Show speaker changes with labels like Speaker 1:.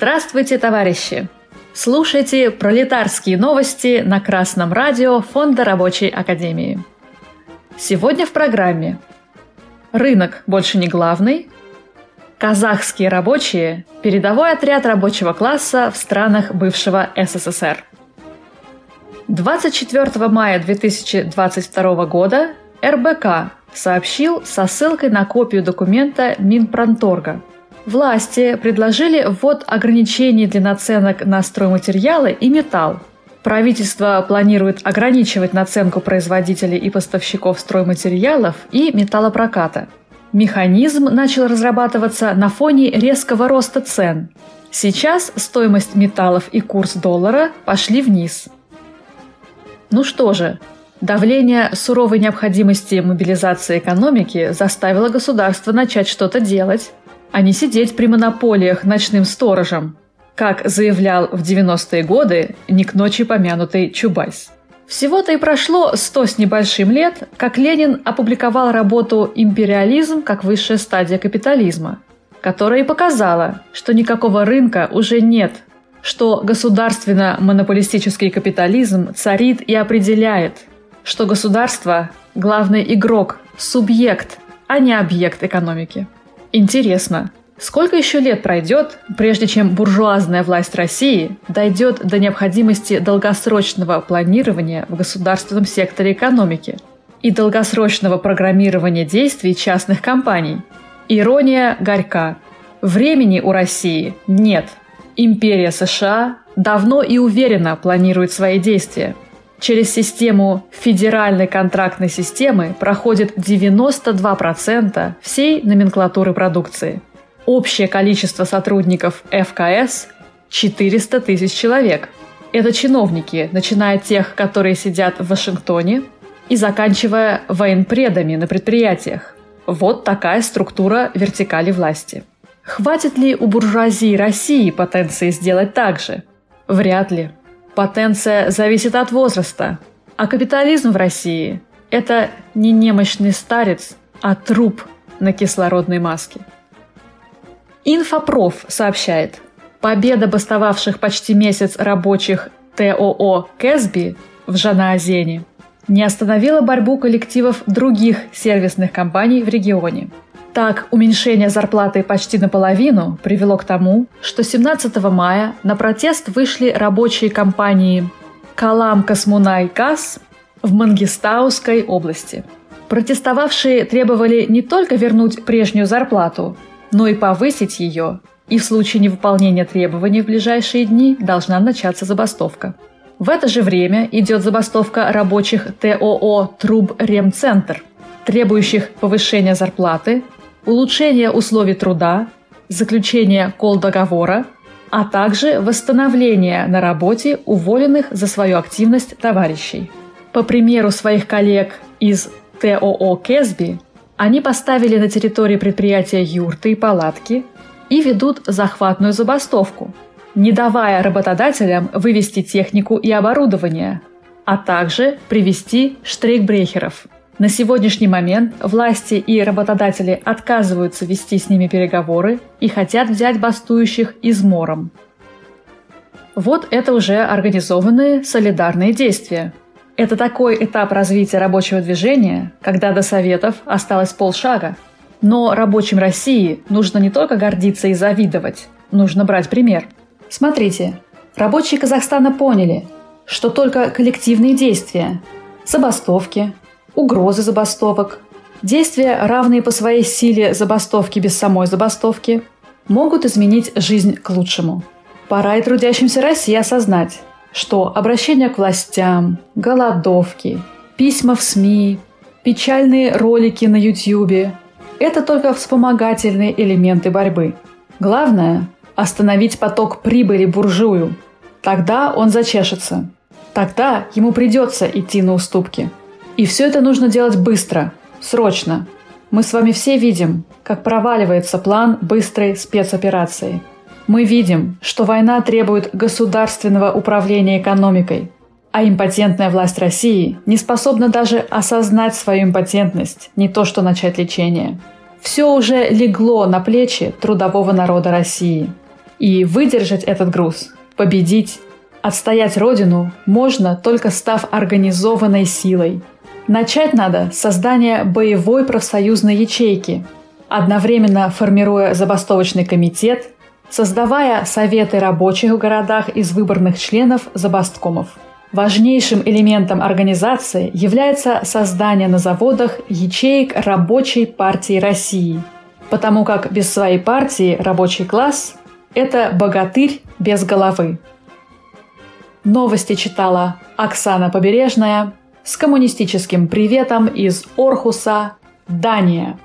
Speaker 1: Здравствуйте, товарищи! Слушайте пролетарские новости на Красном радио Фонда Рабочей Академии. Сегодня в программе Рынок больше не главный, Казахские рабочие – передовой отряд рабочего класса в странах бывшего СССР. 24 мая 2022 года РБК сообщил со ссылкой на копию документа Минпромторга – Власти предложили ввод ограничений для наценок на стройматериалы и металл. Правительство планирует ограничивать наценку производителей и поставщиков стройматериалов и металлопроката. Механизм начал разрабатываться на фоне резкого роста цен. Сейчас стоимость металлов и курс доллара пошли вниз. Ну что же, давление суровой необходимости мобилизации экономики заставило государство начать что-то делать а не сидеть при монополиях ночным сторожем, как заявлял в 90-е годы не к ночи помянутый Чубайс. Всего-то и прошло сто с небольшим лет, как Ленин опубликовал работу «Империализм как высшая стадия капитализма», которая и показала, что никакого рынка уже нет, что государственно-монополистический капитализм царит и определяет, что государство – главный игрок, субъект, а не объект экономики. Интересно, сколько еще лет пройдет, прежде чем буржуазная власть России дойдет до необходимости долгосрочного планирования в государственном секторе экономики и долгосрочного программирования действий частных компаний? Ирония горька. Времени у России нет. Империя США давно и уверенно планирует свои действия – Через систему федеральной контрактной системы проходит 92% всей номенклатуры продукции. Общее количество сотрудников ФКС – 400 тысяч человек. Это чиновники, начиная от тех, которые сидят в Вашингтоне, и заканчивая военпредами на предприятиях. Вот такая структура вертикали власти. Хватит ли у буржуазии России потенции сделать так же? Вряд ли. Потенция зависит от возраста, а капитализм в России – это не немощный старец, а труп на кислородной маске. Инфопроф сообщает, победа бастовавших почти месяц рабочих ТОО «Кэсби» в Жанаозене не остановила борьбу коллективов других сервисных компаний в регионе – так, уменьшение зарплаты почти наполовину привело к тому, что 17 мая на протест вышли рабочие компании «Калам Космунай Газ» в Мангистауской области. Протестовавшие требовали не только вернуть прежнюю зарплату, но и повысить ее, и в случае невыполнения требований в ближайшие дни должна начаться забастовка. В это же время идет забастовка рабочих ТОО «Труб-Ремцентр», требующих повышения зарплаты, улучшение условий труда, заключение кол-договора, а также восстановление на работе уволенных за свою активность товарищей. По примеру своих коллег из ТОО «Кэсби», они поставили на территории предприятия юрты и палатки и ведут захватную забастовку, не давая работодателям вывести технику и оборудование, а также привести штрейкбрехеров – на сегодняшний момент власти и работодатели отказываются вести с ними переговоры и хотят взять бастующих измором. Вот это уже организованные солидарные действия. Это такой этап развития рабочего движения, когда до Советов осталось полшага. Но рабочим России нужно не только гордиться и завидовать, нужно брать пример. Смотрите, рабочие Казахстана поняли, что только коллективные действия, забастовки, угрозы забастовок, действия, равные по своей силе забастовки без самой забастовки, могут изменить жизнь к лучшему. Пора и трудящимся России осознать, что обращение к властям, голодовки, письма в СМИ, печальные ролики на YouTube – это только вспомогательные элементы борьбы. Главное – остановить поток прибыли буржую. Тогда он зачешется. Тогда ему придется идти на уступки – и все это нужно делать быстро, срочно. Мы с вами все видим, как проваливается план быстрой спецоперации. Мы видим, что война требует государственного управления экономикой, а импотентная власть России не способна даже осознать свою импотентность, не то что начать лечение. Все уже легло на плечи трудового народа России. И выдержать этот груз, победить, отстоять родину можно только став организованной силой. Начать надо с создания боевой профсоюзной ячейки, одновременно формируя забастовочный комитет, создавая советы рабочих в городах из выборных членов забасткомов. Важнейшим элементом организации является создание на заводах ячеек Рабочей партии России, потому как без своей партии рабочий класс – это богатырь без головы. Новости читала Оксана Побережная с коммунистическим приветом из Орхуса, Дания.